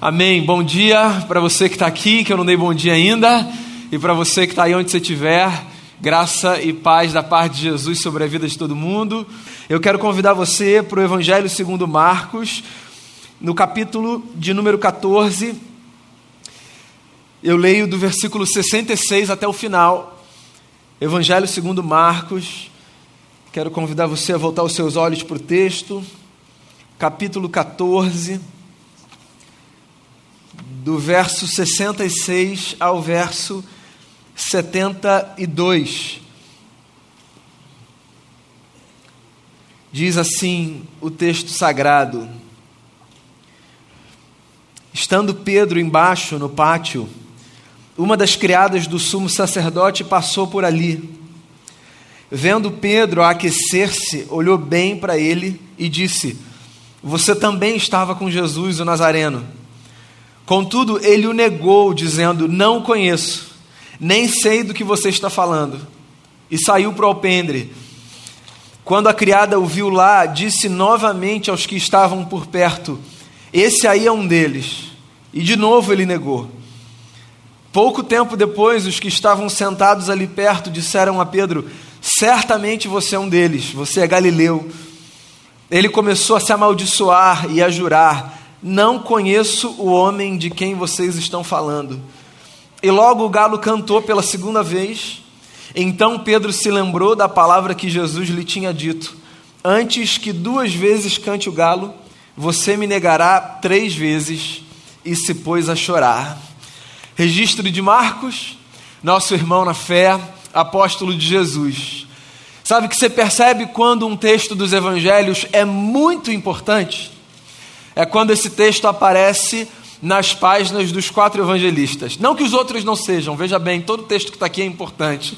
Amém. Bom dia para você que está aqui, que eu não dei bom dia ainda, e para você que está aí onde você estiver. Graça e paz da parte de Jesus sobre a vida de todo mundo. Eu quero convidar você para o Evangelho segundo Marcos, no capítulo de número 14. Eu leio do versículo 66 até o final. Evangelho segundo Marcos. Quero convidar você a voltar os seus olhos para o texto. Capítulo 14 do verso 66 ao verso 72. Diz assim o texto sagrado: Estando Pedro embaixo no pátio, uma das criadas do sumo sacerdote passou por ali. Vendo Pedro aquecer-se, olhou bem para ele e disse: Você também estava com Jesus, o Nazareno. Contudo, ele o negou, dizendo: Não o conheço, nem sei do que você está falando. E saiu para o alpendre. Quando a criada o viu lá, disse novamente aos que estavam por perto: Esse aí é um deles. E de novo ele negou. Pouco tempo depois, os que estavam sentados ali perto disseram a Pedro: Certamente você é um deles, você é galileu. Ele começou a se amaldiçoar e a jurar não conheço o homem de quem vocês estão falando. E logo o galo cantou pela segunda vez. Então Pedro se lembrou da palavra que Jesus lhe tinha dito: Antes que duas vezes cante o galo, você me negará três vezes. E se pôs a chorar. Registro de Marcos, nosso irmão na fé, apóstolo de Jesus. Sabe que você percebe quando um texto dos evangelhos é muito importante? É quando esse texto aparece nas páginas dos quatro evangelistas. Não que os outros não sejam, veja bem, todo texto que está aqui é importante.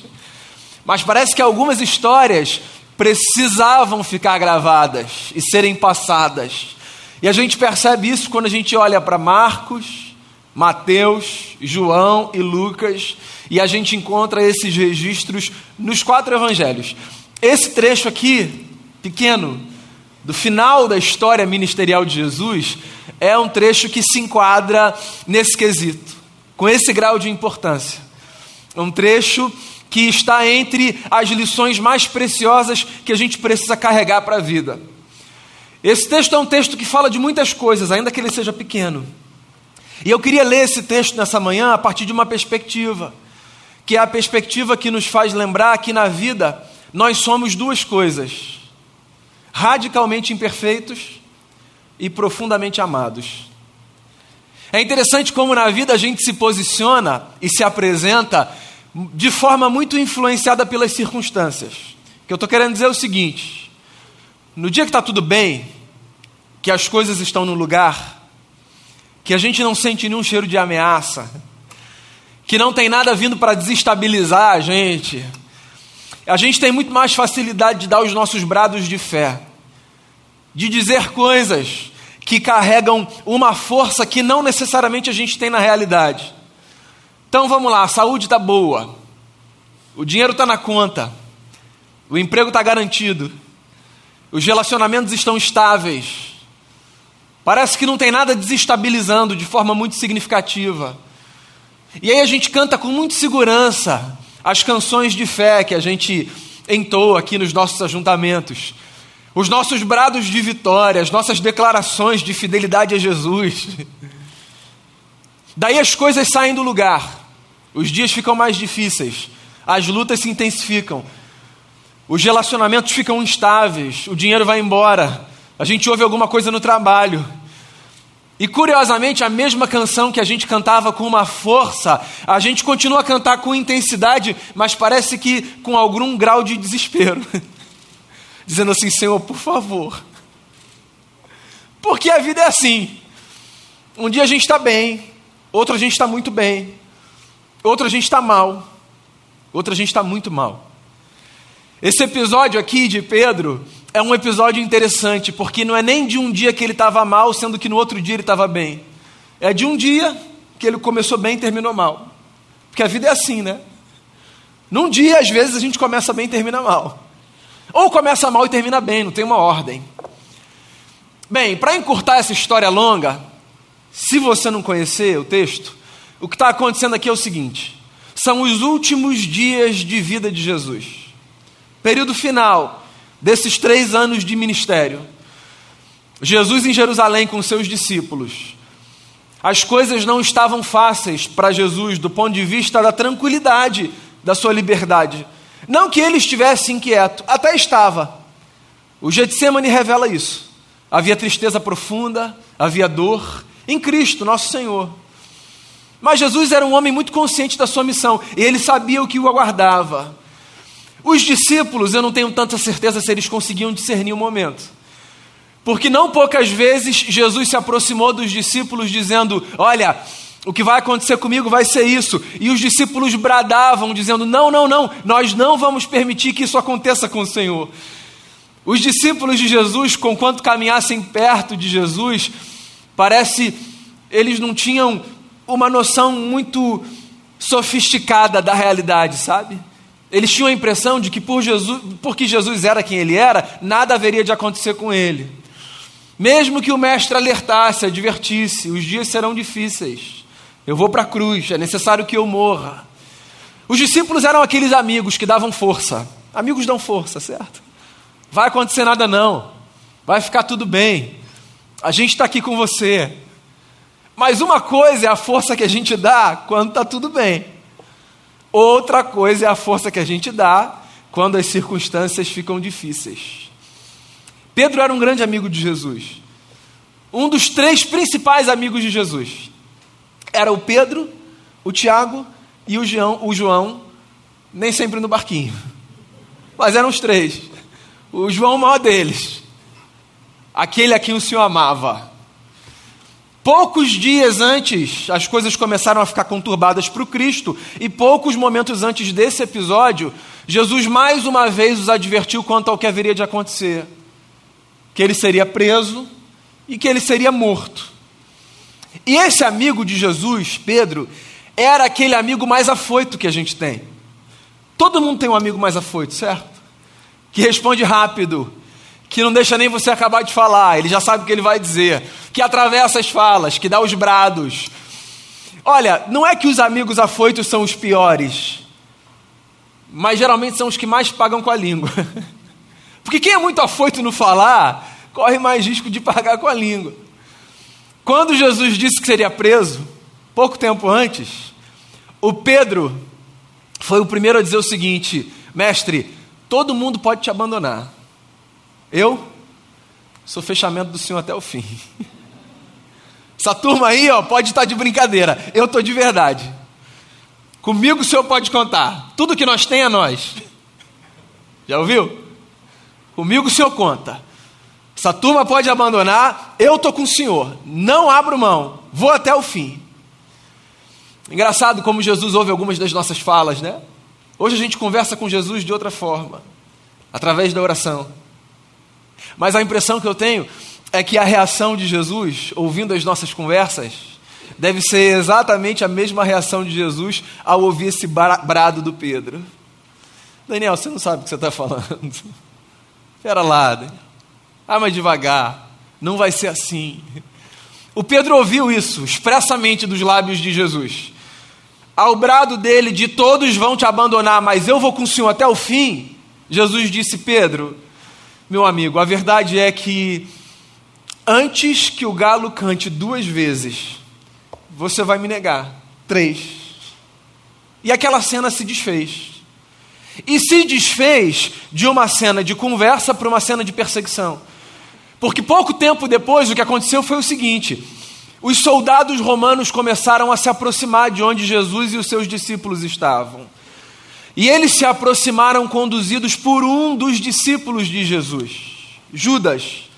Mas parece que algumas histórias precisavam ficar gravadas e serem passadas. E a gente percebe isso quando a gente olha para Marcos, Mateus, João e Lucas, e a gente encontra esses registros nos quatro evangelhos. Esse trecho aqui, pequeno, do final da história ministerial de Jesus, é um trecho que se enquadra nesse quesito, com esse grau de importância. É um trecho que está entre as lições mais preciosas que a gente precisa carregar para a vida. Esse texto é um texto que fala de muitas coisas, ainda que ele seja pequeno. E eu queria ler esse texto nessa manhã a partir de uma perspectiva, que é a perspectiva que nos faz lembrar que na vida nós somos duas coisas radicalmente imperfeitos e profundamente amados. É interessante como na vida a gente se posiciona e se apresenta de forma muito influenciada pelas circunstâncias. O que eu estou querendo dizer é o seguinte: no dia que está tudo bem, que as coisas estão no lugar, que a gente não sente nenhum cheiro de ameaça, que não tem nada vindo para desestabilizar a gente, a gente tem muito mais facilidade de dar os nossos brados de fé, de dizer coisas que carregam uma força que não necessariamente a gente tem na realidade. Então vamos lá, a saúde está boa, o dinheiro está na conta, o emprego está garantido, os relacionamentos estão estáveis. Parece que não tem nada desestabilizando de forma muito significativa. E aí a gente canta com muita segurança as canções de fé que a gente entoa aqui nos nossos ajuntamentos, os nossos brados de vitória, as nossas declarações de fidelidade a Jesus. Daí as coisas saem do lugar, os dias ficam mais difíceis, as lutas se intensificam, os relacionamentos ficam instáveis, o dinheiro vai embora, a gente ouve alguma coisa no trabalho, e curiosamente, a mesma canção que a gente cantava com uma força, a gente continua a cantar com intensidade, mas parece que com algum grau de desespero. Dizendo assim: Senhor, por favor. Porque a vida é assim. Um dia a gente está bem, outro a gente está muito bem, outro a gente está mal, outro a gente está muito mal. Esse episódio aqui de Pedro é um episódio interessante, porque não é nem de um dia que ele estava mal, sendo que no outro dia ele estava bem. É de um dia que ele começou bem e terminou mal. Porque a vida é assim, né? Num dia, às vezes, a gente começa bem e termina mal. Ou começa mal e termina bem, não tem uma ordem. Bem, para encurtar essa história longa, Se você não conhecer o texto, o que está acontecendo aqui é o seguinte: são os últimos dias de vida de Jesus, período final desses três anos de ministério. Jesus em Jerusalém com seus discípulos. As coisas não estavam fáceis para Jesus do ponto de vista da tranquilidade da sua liberdade. Não que ele estivesse inquieto, até estava. O Getsemane revela isso. Havia tristeza profunda, havia dor em Cristo, nosso Senhor. Mas Jesus era um homem muito consciente da sua missão e ele sabia o que o aguardava. Os discípulos, eu não tenho tanta certeza se eles conseguiam discernir o momento. Porque não poucas vezes Jesus se aproximou dos discípulos dizendo: Olha, o que vai acontecer comigo vai ser isso. E os discípulos bradavam, dizendo: Não, não, não, nós não vamos permitir que isso aconteça com o Senhor. Os discípulos de Jesus, conquanto caminhassem perto de Jesus, parece eles não tinham uma noção muito sofisticada da realidade, sabe? Eles tinham a impressão de que por Jesus, porque Jesus era quem ele era, nada haveria de acontecer com ele. Mesmo que o mestre alertasse, advertisse, os dias serão difíceis. Eu vou para a cruz, é necessário que eu morra. Os discípulos eram aqueles amigos que davam força. Amigos dão força, certo? Vai acontecer nada não. Vai ficar tudo bem. A gente está aqui com você. Mas uma coisa é a força que a gente dá quando está tudo bem. Outra coisa é a força que a gente dá quando as circunstâncias ficam difíceis. Pedro era um grande amigo de Jesus. Um dos três principais amigos de Jesus. Era o Pedro, o Tiago e o João, o João, nem sempre no barquinho. Mas eram os três. O João, o maior deles. Aquele a quem o Senhor amava. Poucos dias antes, as coisas começaram a ficar conturbadas para o Cristo, e poucos momentos antes desse episódio, Jesus mais uma vez os advertiu quanto ao que haveria de acontecer: que ele seria preso e que ele seria morto. E esse amigo de Jesus, Pedro, era aquele amigo mais afoito que a gente tem. Todo mundo tem um amigo mais afoito, certo? Que responde rápido, que não deixa nem você acabar de falar, ele já sabe o que ele vai dizer, que atravessa as falas, que dá os brados. Olha, não é que os amigos afoitos são os piores, mas geralmente são os que mais pagam com a língua. Porque quem é muito afoito no falar, corre mais risco de pagar com a língua. Quando Jesus disse que seria preso, pouco tempo antes, o Pedro foi o primeiro a dizer o seguinte: Mestre, todo mundo pode te abandonar eu sou fechamento do Senhor até o fim. Essa turma aí, ó, pode estar de brincadeira. Eu estou de verdade. Comigo o Senhor pode contar. Tudo que nós tem é nós. Já ouviu? Comigo o Senhor conta. Essa turma pode abandonar, eu estou com o Senhor. Não abro mão. Vou até o fim. Engraçado como Jesus ouve algumas das nossas falas, né? Hoje a gente conversa com Jesus de outra forma, através da oração. Mas a impressão que eu tenho é que a reação de Jesus, ouvindo as nossas conversas, deve ser exatamente a mesma reação de Jesus ao ouvir esse brado do Pedro. Daniel, você não sabe o que você está falando. Espera lá, Daniel. Ah, mas devagar. Não vai ser assim. O Pedro ouviu isso expressamente dos lábios de Jesus. Ao brado dele de todos vão te abandonar, mas eu vou com o Senhor até o fim. Jesus disse: Pedro, meu amigo, a verdade é que antes que o galo cante duas vezes, você vai me negar. Três. E aquela cena se desfez. E se desfez de uma cena de conversa para uma cena de perseguição. Porque pouco tempo depois o que aconteceu foi o seguinte: os soldados romanos começaram a se aproximar de onde Jesus e os seus discípulos estavam. E eles se aproximaram conduzidos por um dos discípulos de Jesus, Judas,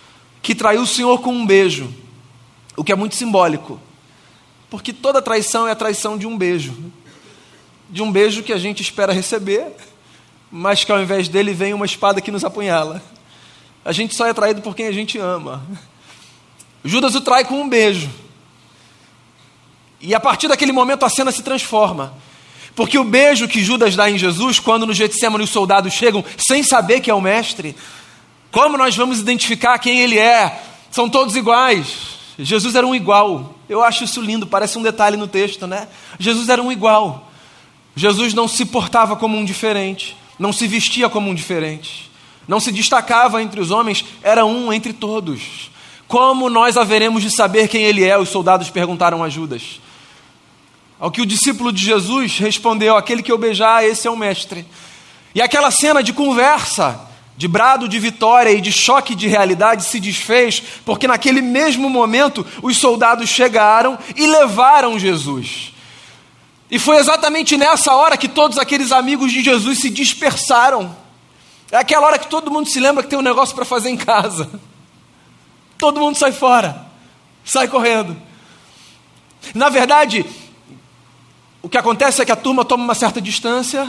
que traiu o Senhor com um beijo, o que é muito simbólico, porque toda traição é a traição de um beijo, de um beijo que a gente espera receber, mas que ao invés dele vem uma espada que nos apunhala. A gente só é traído por quem a gente ama. Judas o trai com um beijo. E a partir daquele momento a cena se transforma. Porque o beijo que Judas dá em Jesus, quando no Getsemane os soldados chegam sem saber que é o mestre, como nós vamos identificar quem ele é? São todos iguais. Jesus era um igual. Eu acho isso lindo, parece um detalhe no texto, né? Jesus era um igual. Jesus não se portava como um diferente, não se vestia como um diferente, não se destacava entre os homens, era um entre todos. Como nós haveremos de saber quem ele é? Os soldados perguntaram a Judas. Ao que o discípulo de Jesus respondeu: Aquele que eu beijar, esse é o mestre. E aquela cena de conversa, de brado de vitória e de choque de realidade se desfez, porque naquele mesmo momento os soldados chegaram e levaram Jesus. E foi exatamente nessa hora que todos aqueles amigos de Jesus se dispersaram. É aquela hora que todo mundo se lembra que tem um negócio para fazer em casa. Todo mundo sai fora, sai correndo. Na verdade, o que acontece é que a turma toma uma certa distância,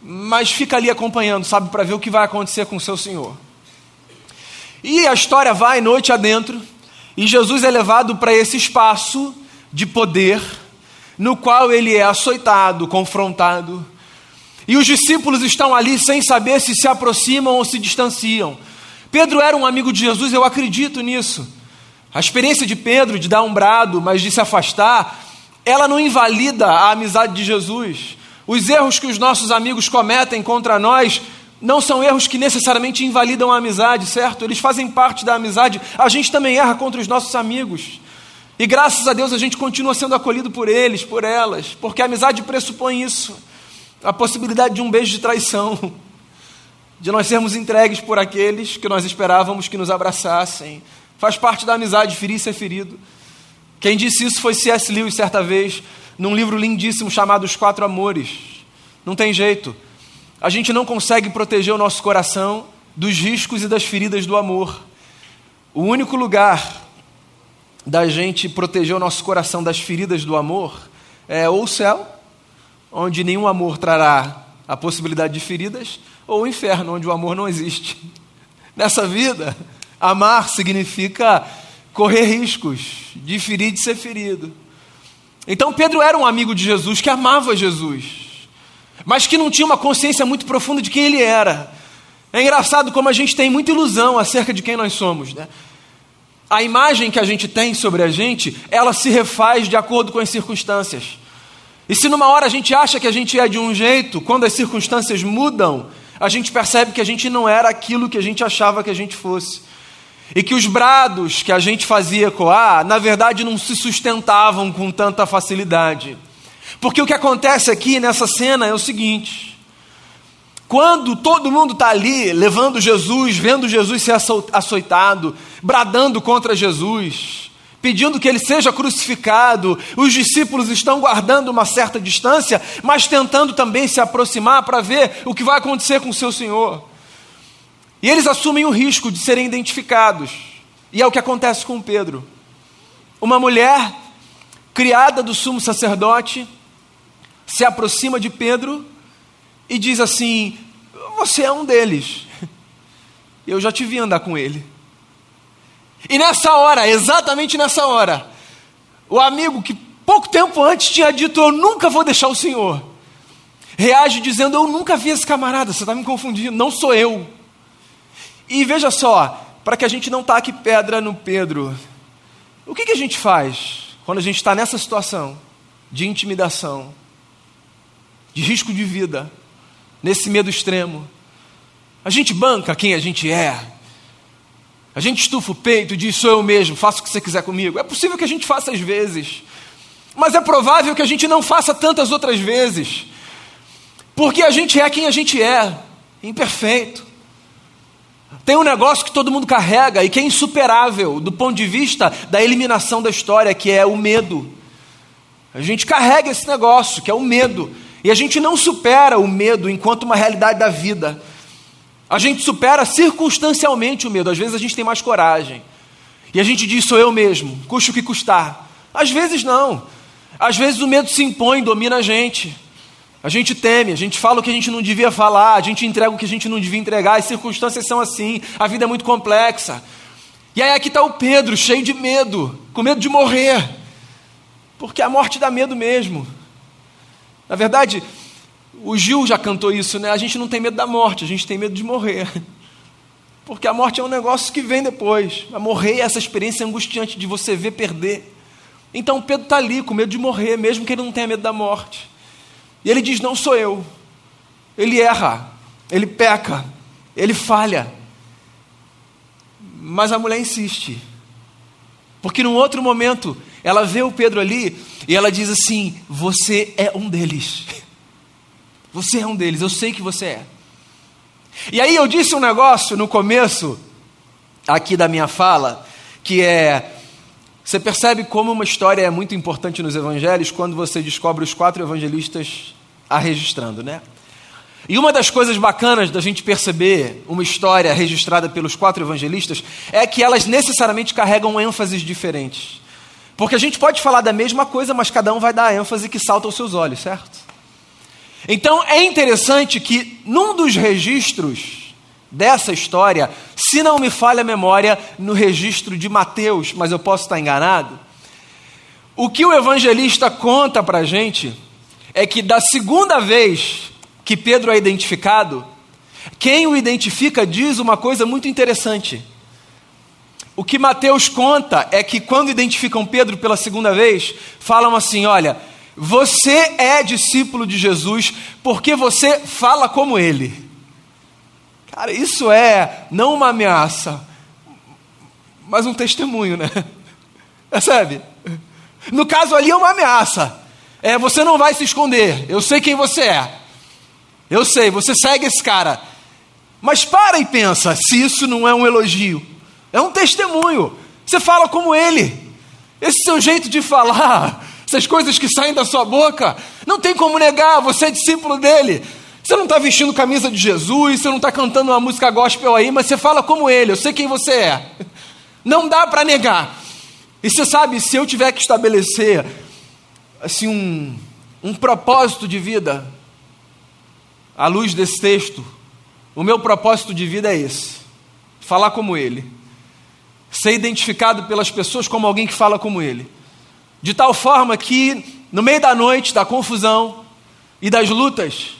mas fica ali acompanhando, sabe, para ver o que vai acontecer com o seu Senhor. E a história vai noite adentro, e Jesus é levado para esse espaço de poder, no qual ele é açoitado, confrontado, e os discípulos estão ali sem saber se se aproximam ou se distanciam. Pedro era um amigo de Jesus, eu acredito nisso. A experiência de Pedro de dar um brado, mas de se afastar, ela não invalida a amizade de Jesus. Os erros que os nossos amigos cometem contra nós não são erros que necessariamente invalidam a amizade, certo? Eles fazem parte da amizade. A gente também erra contra os nossos amigos. E graças a Deus a gente continua sendo acolhido por eles, por elas, porque a amizade pressupõe isso a possibilidade de um beijo de traição, de nós sermos entregues por aqueles que nós esperávamos que nos abraçassem. Faz parte da amizade ferir ser ferido. Quem disse isso foi C.S. Lewis certa vez num livro lindíssimo chamado Os Quatro Amores. Não tem jeito. A gente não consegue proteger o nosso coração dos riscos e das feridas do amor. O único lugar da gente proteger o nosso coração das feridas do amor é ou o céu, onde nenhum amor trará a possibilidade de feridas, ou o inferno, onde o amor não existe. Nessa vida, amar significa correr riscos de ferir e de ser ferido. Então Pedro era um amigo de Jesus que amava Jesus, mas que não tinha uma consciência muito profunda de quem ele era. É engraçado como a gente tem muita ilusão acerca de quem nós somos, né? A imagem que a gente tem sobre a gente, ela se refaz de acordo com as circunstâncias. E se numa hora a gente acha que a gente é de um jeito, quando as circunstâncias mudam, a gente percebe que a gente não era aquilo que a gente achava que a gente fosse. E que os brados que a gente fazia ecoar, na verdade, não se sustentavam com tanta facilidade. Porque o que acontece aqui nessa cena é o seguinte: quando todo mundo está ali levando Jesus, vendo Jesus ser açoitado, bradando contra Jesus, pedindo que ele seja crucificado, os discípulos estão guardando uma certa distância, mas tentando também se aproximar para ver o que vai acontecer com o seu Senhor. E eles assumem o risco de serem identificados. E é o que acontece com Pedro. Uma mulher criada do sumo sacerdote se aproxima de Pedro e diz assim: Você é um deles. Eu já te vi andar com ele. E nessa hora, exatamente nessa hora, o amigo que pouco tempo antes tinha dito: Eu nunca vou deixar o Senhor, reage dizendo: Eu nunca vi esse camarada, você está me confundindo, não sou eu. E veja só, para que a gente não taque pedra no Pedro, o que, que a gente faz quando a gente está nessa situação de intimidação, de risco de vida, nesse medo extremo? A gente banca quem a gente é. A gente estufa o peito e diz: sou eu mesmo, faça o que você quiser comigo. É possível que a gente faça às vezes, mas é provável que a gente não faça tantas outras vezes, porque a gente é quem a gente é, imperfeito. Tem um negócio que todo mundo carrega e que é insuperável do ponto de vista da eliminação da história, que é o medo. A gente carrega esse negócio, que é o medo. E a gente não supera o medo enquanto uma realidade da vida. A gente supera circunstancialmente o medo. Às vezes a gente tem mais coragem. E a gente diz, sou eu mesmo, custe o que custar. Às vezes não. Às vezes o medo se impõe, domina a gente. A gente teme, a gente fala o que a gente não devia falar, a gente entrega o que a gente não devia entregar, as circunstâncias são assim, a vida é muito complexa. E aí aqui está o Pedro, cheio de medo, com medo de morrer, porque a morte dá medo mesmo. Na verdade, o Gil já cantou isso, né? A gente não tem medo da morte, a gente tem medo de morrer. Porque a morte é um negócio que vem depois. A morrer é essa experiência angustiante de você ver perder. Então Pedro está ali com medo de morrer, mesmo que ele não tenha medo da morte. E ele diz: Não sou eu. Ele erra, ele peca, ele falha. Mas a mulher insiste. Porque num outro momento, ela vê o Pedro ali e ela diz assim: Você é um deles. Você é um deles, eu sei que você é. E aí eu disse um negócio no começo aqui da minha fala, que é você percebe como uma história é muito importante nos evangelhos quando você descobre os quatro evangelistas a registrando, né? E uma das coisas bacanas da gente perceber uma história registrada pelos quatro evangelistas é que elas necessariamente carregam ênfases diferentes. Porque a gente pode falar da mesma coisa, mas cada um vai dar a ênfase que salta aos seus olhos, certo? Então é interessante que num dos registros dessa história, se não me falha a memória, no registro de Mateus, mas eu posso estar enganado, o que o evangelista conta para a gente é que da segunda vez que Pedro é identificado, quem o identifica diz uma coisa muito interessante. O que Mateus conta é que quando identificam Pedro pela segunda vez, falam assim: olha, você é discípulo de Jesus porque você fala como ele. Cara, isso é não uma ameaça, mas um testemunho, né? Percebe? No caso ali é uma ameaça. É, você não vai se esconder. Eu sei quem você é. Eu sei, você segue esse cara. Mas para e pensa se isso não é um elogio. É um testemunho. Você fala como ele. Esse seu jeito de falar, essas coisas que saem da sua boca, não tem como negar, você é discípulo dele. Você não está vestindo camisa de Jesus, você não está cantando uma música gospel aí, mas você fala como ele, eu sei quem você é. Não dá para negar. E você sabe, se eu tiver que estabelecer assim um, um propósito de vida, à luz desse texto, o meu propósito de vida é esse: falar como ele, ser identificado pelas pessoas como alguém que fala como ele, de tal forma que no meio da noite, da confusão e das lutas,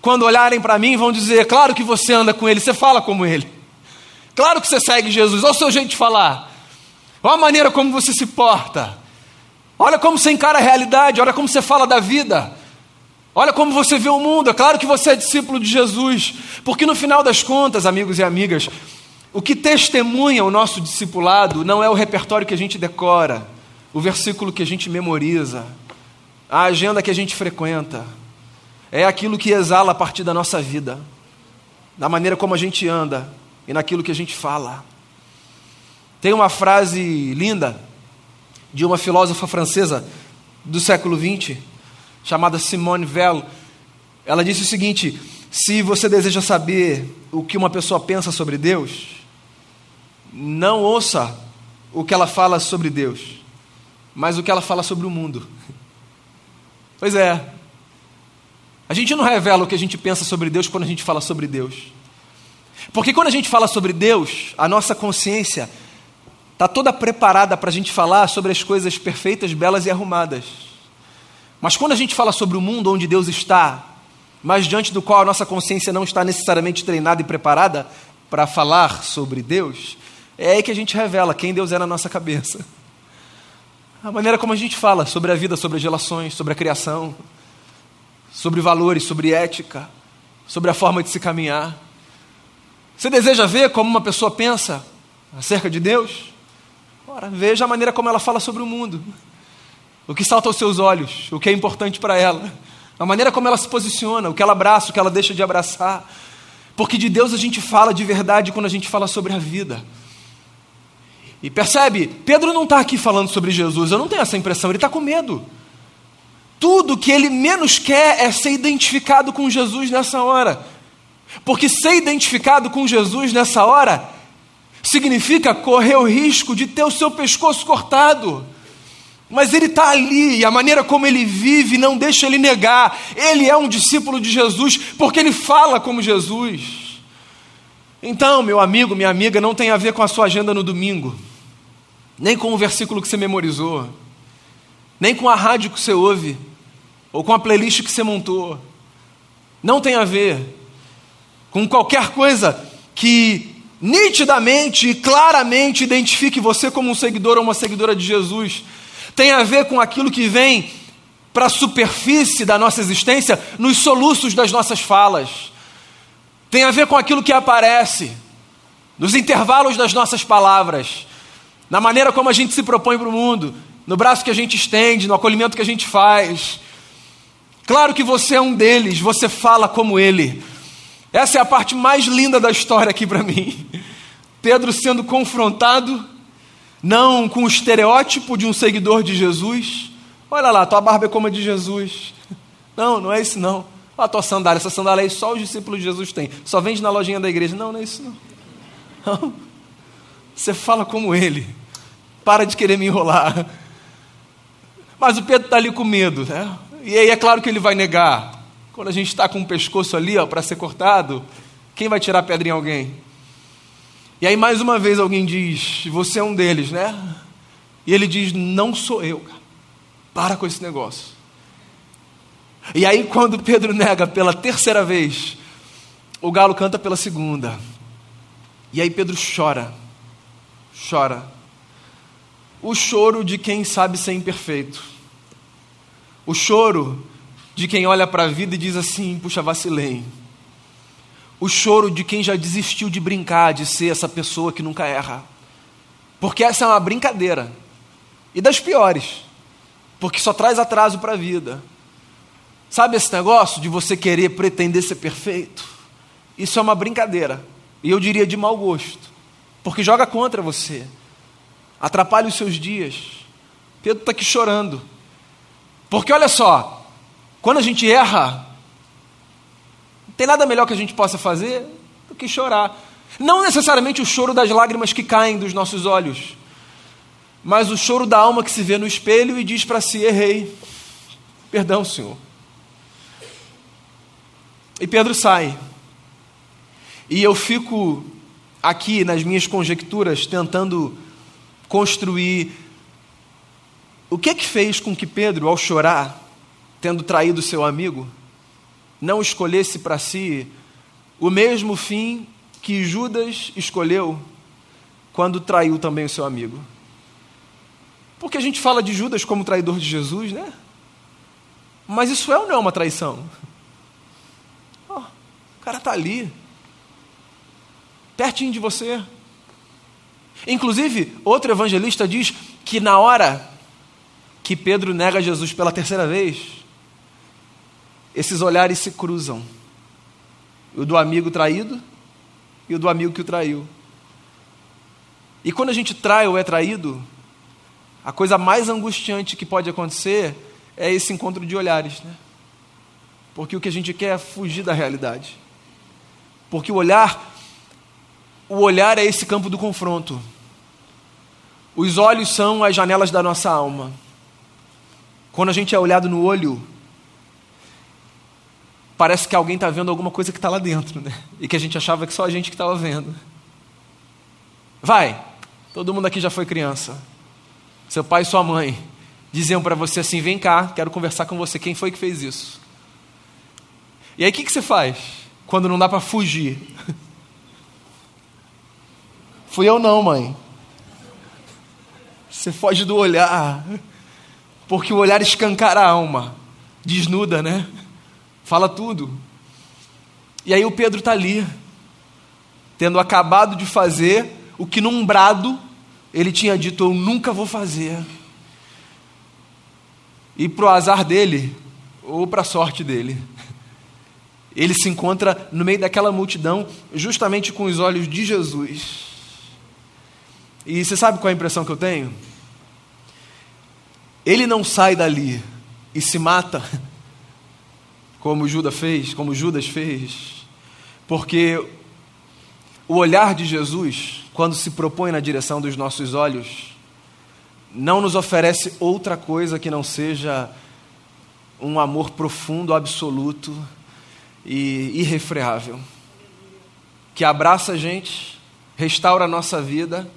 quando olharem para mim, vão dizer: Claro que você anda com ele, você fala como ele, claro que você segue Jesus, olha o seu jeito de falar, olha a maneira como você se porta, olha como você encara a realidade, olha como você fala da vida. Olha como você vê o mundo. É claro que você é discípulo de Jesus, porque no final das contas, amigos e amigas, o que testemunha o nosso discipulado não é o repertório que a gente decora, o versículo que a gente memoriza, a agenda que a gente frequenta. É aquilo que exala a partir da nossa vida, da maneira como a gente anda e naquilo que a gente fala. Tem uma frase linda de uma filósofa francesa do século XX chamada Simone Weil. Ela disse o seguinte: se você deseja saber o que uma pessoa pensa sobre Deus, não ouça o que ela fala sobre Deus, mas o que ela fala sobre o mundo. Pois é. A gente não revela o que a gente pensa sobre Deus quando a gente fala sobre Deus. Porque quando a gente fala sobre Deus, a nossa consciência está toda preparada para a gente falar sobre as coisas perfeitas, belas e arrumadas. Mas quando a gente fala sobre o mundo onde Deus está, mas diante do qual a nossa consciência não está necessariamente treinada e preparada para falar sobre Deus, é aí que a gente revela quem Deus é na nossa cabeça. A maneira como a gente fala sobre a vida, sobre as relações, sobre a criação, sobre valores, sobre ética, sobre a forma de se caminhar. Você deseja ver como uma pessoa pensa acerca de Deus? Ora, veja a maneira como ela fala sobre o mundo o que salta aos seus olhos, o que é importante para ela, a maneira como ela se posiciona, o que ela abraça, o que ela deixa de abraçar. Porque de Deus a gente fala de verdade quando a gente fala sobre a vida. E percebe, Pedro não está aqui falando sobre Jesus, eu não tenho essa impressão, ele está com medo. Tudo que ele menos quer é ser identificado com Jesus nessa hora. Porque ser identificado com Jesus nessa hora significa correr o risco de ter o seu pescoço cortado. Mas ele está ali e a maneira como ele vive não deixa ele negar. Ele é um discípulo de Jesus porque ele fala como Jesus. Então, meu amigo, minha amiga, não tem a ver com a sua agenda no domingo, nem com o versículo que você memorizou, nem com a rádio que você ouve, ou com a playlist que você montou. Não tem a ver com qualquer coisa que nitidamente e claramente identifique você como um seguidor ou uma seguidora de Jesus. tem a ver com aquilo que vem para a superfície da nossa existência, nos soluços das nossas falas, tem a ver com aquilo que aparece nos intervalos das nossas palavras, na maneira como a gente se propõe para o mundo, no braço que a gente estende, no acolhimento que a gente faz. Claro que você é um deles, você fala como ele. Essa é a parte mais linda da história aqui para mim. Pedro sendo confrontado, não com o estereótipo de um seguidor de Jesus. Olha lá, tua barba é como a de Jesus. Não, não é isso não. Olha a tua sandália, essa sandália aí só os discípulos de Jesus têm. Só vende na lojinha da igreja. Não, não é isso não. não. Você fala como ele. Para de querer me enrolar. Mas o Pedro está ali com medo, né? E aí é claro que ele vai negar. Quando a gente está com o pescoço ali para ser cortado, quem vai tirar a pedra em alguém? E aí mais uma vez alguém diz: Você é um deles, né? E ele diz: Não sou eu. Para com esse negócio. E aí, quando Pedro nega pela terceira vez, o galo canta pela segunda. E aí Pedro chora. Chora. O choro de quem sabe ser imperfeito. O choro de quem olha para a vida e diz assim: puxa, vacilei o choro de quem já desistiu de brincar, de ser essa pessoa que nunca erra. Porque essa é uma brincadeira. E das piores. Porque só traz atraso para a vida. Sabe esse negócio de você querer pretender ser perfeito? Isso é uma brincadeira. E eu diria de mau gosto. Porque joga contra você. Atrapalha os seus dias. Pedro está aqui chorando. Porque olha só, quando a gente erra, tem nada melhor que a gente possa fazer do que chorar. Não necessariamente o choro das lágrimas que caem dos nossos olhos, mas o choro da alma que se vê no espelho e diz para si: errei, perdão, Senhor. E Pedro sai. E eu fico aqui nas minhas conjecturas tentando construir o que é que fez com que Pedro, ao chorar, tendo traído seu amigo, não escolhesse para si o mesmo fim que Judas escolheu quando traiu também o seu amigo. Porque a gente fala de Judas como traidor de Jesus, né? Mas isso é ou não é uma traição? Oh, o cara está ali, pertinho de você. Inclusive, outro evangelista diz que na hora que Pedro nega Jesus pela terceira vez, esses olhares se cruzam. O do amigo traído e o do amigo que o traiu. E quando a gente trai ou é traído, a coisa mais angustiante que pode acontecer é esse encontro de olhares, né? Porque o que a gente quer é fugir da realidade. Porque o olhar, o olhar é esse campo do confronto. Os olhos são as janelas da nossa alma. Quando a gente é olhado no olho, parece que alguém está vendo alguma coisa que está lá dentro, né? E que a gente achava que só a gente que estava vendo. Vai, todo mundo aqui já foi criança. Seu pai e sua mãe diziam para você assim: vem cá, quero conversar com você. Quem foi que fez isso? E aí o que, que você faz quando não dá para fugir? Fui eu não, mãe. Você foge do olhar, porque o olhar escancara a alma, desnuda, né? fala tudo. E aí o Pedro está ali, tendo acabado de fazer o que num brado ele tinha dito: Eu nunca vou fazer. E para o azar dele, ou para a sorte dele, ele se encontra no meio daquela multidão, justamente com os olhos de Jesus. E você sabe qual é a impressão que eu tenho? Ele não sai dali e se mata como Judas fez, como Judas fez, porque o olhar de Jesus, quando se propõe na direção dos nossos olhos, não nos oferece outra coisa que não seja um amor profundo, absoluto e irrefreável, que abraça a gente, restaura a nossa vida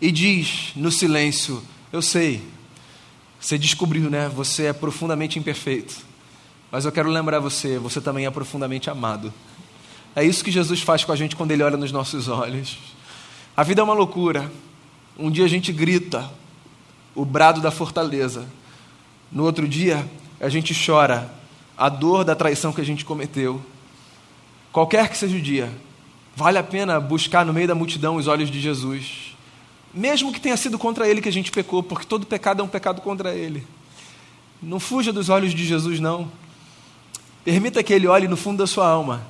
e diz no silêncio: Eu sei, você descobriu, né? Você é profundamente imperfeito mas eu quero lembrar você, você também é profundamente amado. É isso que Jesus faz com a gente quando Ele olha nos nossos olhos. A vida é uma loucura. Um dia a gente grita, o brado da fortaleza. No outro dia, a gente chora a dor da traição que a gente cometeu. Qualquer que seja o dia, vale a pena buscar no meio da multidão os olhos de Jesus. Mesmo que tenha sido contra ele que a gente pecou, porque todo pecado é um pecado contra ele. Não fuja dos olhos de Jesus, não. Permita que ele olhe no fundo da sua alma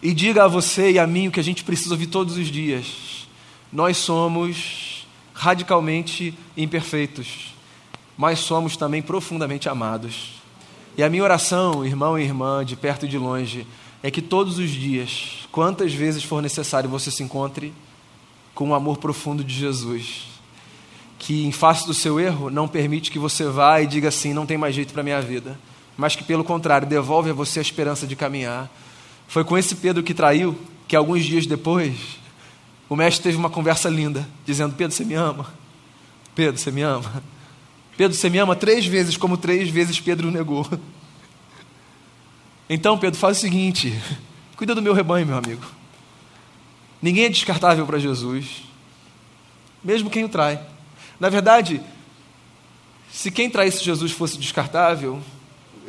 e diga a você e a mim o que a gente precisa ouvir todos os dias. Nós somos radicalmente imperfeitos, mas somos também profundamente amados. E a minha oração, irmão e irmã, de perto e de longe, é que todos os dias, quantas vezes for necessário, você se encontre com o amor profundo de Jesus, que em face do seu erro não permite que você vá e diga assim: não tem mais jeito para minha vida, mas que pelo contrário devolve a você a esperança de caminhar. Foi com esse Pedro que traiu que alguns dias depois o mestre teve uma conversa linda, dizendo: Pedro, você me ama? Pedro, você me ama? Pedro, você me ama três vezes, como três vezes Pedro negou. Então, Pedro, faz o seguinte: cuida do meu rebanho, meu amigo. Ninguém é descartável para Jesus, mesmo quem o trai. Na verdade, se quem traísse Jesus fosse descartável,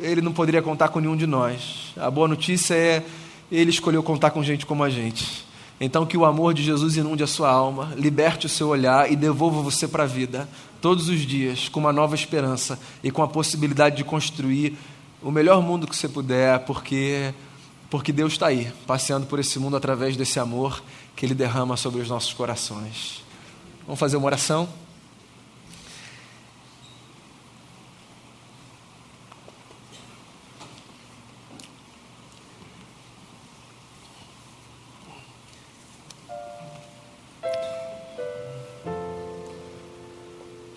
ele não poderia contar com nenhum de nós. A boa notícia é ele escolheu contar com gente como a gente. Então, que o amor de Jesus inunde a sua alma, liberte o seu olhar e devolva você para a vida, todos os dias, com uma nova esperança e com a possibilidade de construir o melhor mundo que você puder, porque, porque Deus está aí, passeando por esse mundo através desse amor que Ele derrama sobre os nossos corações. Vamos fazer uma oração?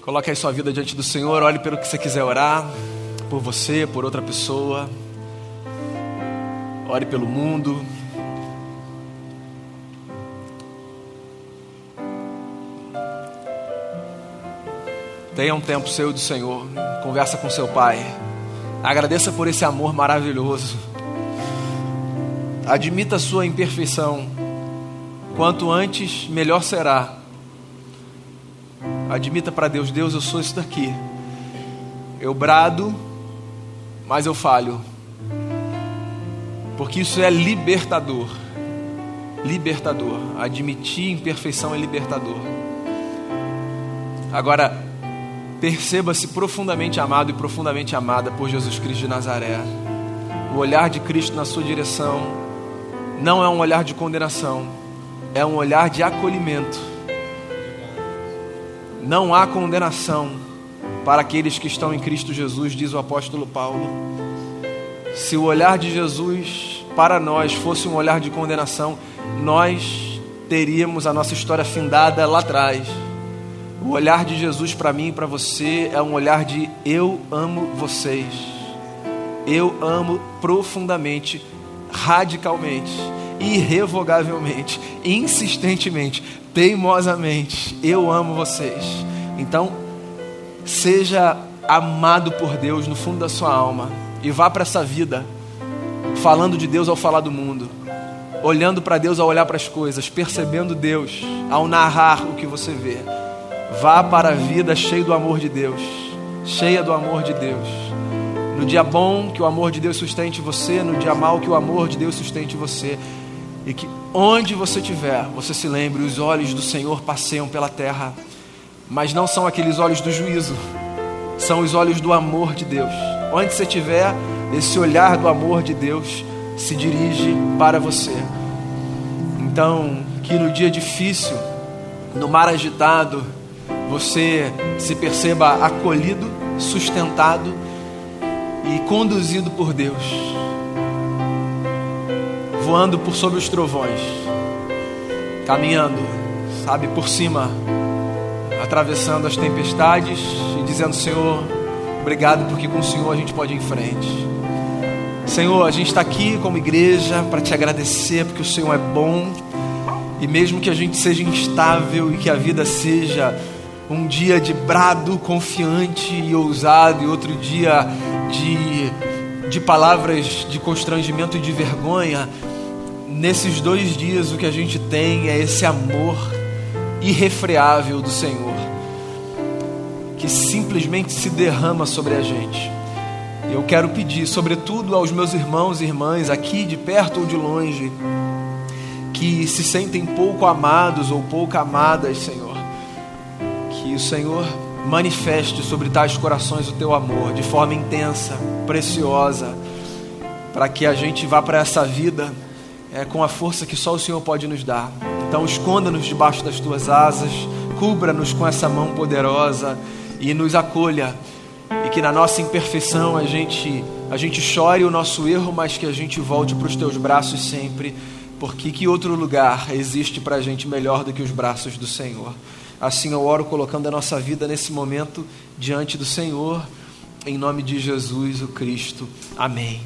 Coloque aí sua vida diante do Senhor, olhe pelo que você quiser orar, por você, por outra pessoa. Ore pelo mundo. Tenha um tempo seu do Senhor, conversa com seu Pai. Agradeça por esse amor maravilhoso. Admita a sua imperfeição. Quanto antes, melhor será Admita para Deus: Deus, eu sou isso daqui. Eu brado, mas eu falho. Porque isso é libertador. Libertador. Admitir imperfeição é libertador. Agora, perceba-se profundamente amado e profundamente amada por Jesus Cristo de Nazaré. O olhar de Cristo na sua direção não é um olhar de condenação, é um olhar de acolhimento não há condenação para aqueles que estão em Cristo Jesus, diz o apóstolo Paulo. Se o olhar de Jesus para nós fosse um olhar de condenação, nós teríamos a nossa história findada lá atrás. O olhar de Jesus para mim e para você é um olhar de eu amo vocês. Eu amo profundamente, radicalmente, irrevogavelmente, insistentemente, teimosamente: Eu amo vocês. Então, seja amado por Deus no fundo da sua alma e vá para essa vida falando de Deus ao falar do mundo, olhando para Deus ao olhar para as coisas, percebendo Deus ao narrar o que você vê. Vá para a vida cheio do amor de Deus, cheia do amor de Deus. No dia bom, que o amor de Deus sustente você, no dia mal, que o amor de Deus sustente você. E que onde você estiver, você se lembre: os olhos do Senhor passeiam pela terra, mas não são aqueles olhos do juízo, são os olhos do amor de Deus. Onde você estiver, esse olhar do amor de Deus se dirige para você. Então, que no dia difícil, no mar agitado, você se perceba acolhido, sustentado e conduzido por Deus voando por sobre os trovões, caminhando, sabe, por cima, atravessando as tempestades e dizendo: Senhor, obrigado porque com o Senhor a gente pode ir em frente. Senhor, a gente está aqui como igreja para te agradecer porque o Senhor é bom e mesmo que a gente seja instável e que a vida seja um dia de brado confiante e ousado e outro dia de, de palavras de constrangimento e de vergonha, nesses dois dias o que a gente tem é esse amor irrefreável do Senhor. Que simplesmente se derrama sobre a gente. Eu quero pedir, sobretudo aos meus irmãos e irmãs aqui de perto ou de longe, que se sentem pouco amados ou pouco amadas, Senhor, que o Senhor manifeste sobre tais corações o teu amor de forma intensa, preciosa, para que a gente vá para essa vida é, com a força que só o Senhor pode nos dar. Então, esconda-nos debaixo das tuas asas, cubra-nos com essa mão poderosa e nos acolha. E que na nossa imperfeição a gente, a gente chore o nosso erro, mas que a gente volte para os teus braços sempre, porque que outro lugar existe para a gente melhor do que os braços do Senhor? Assim eu oro colocando a nossa vida nesse momento diante do Senhor, em nome de Jesus o Cristo. Amém.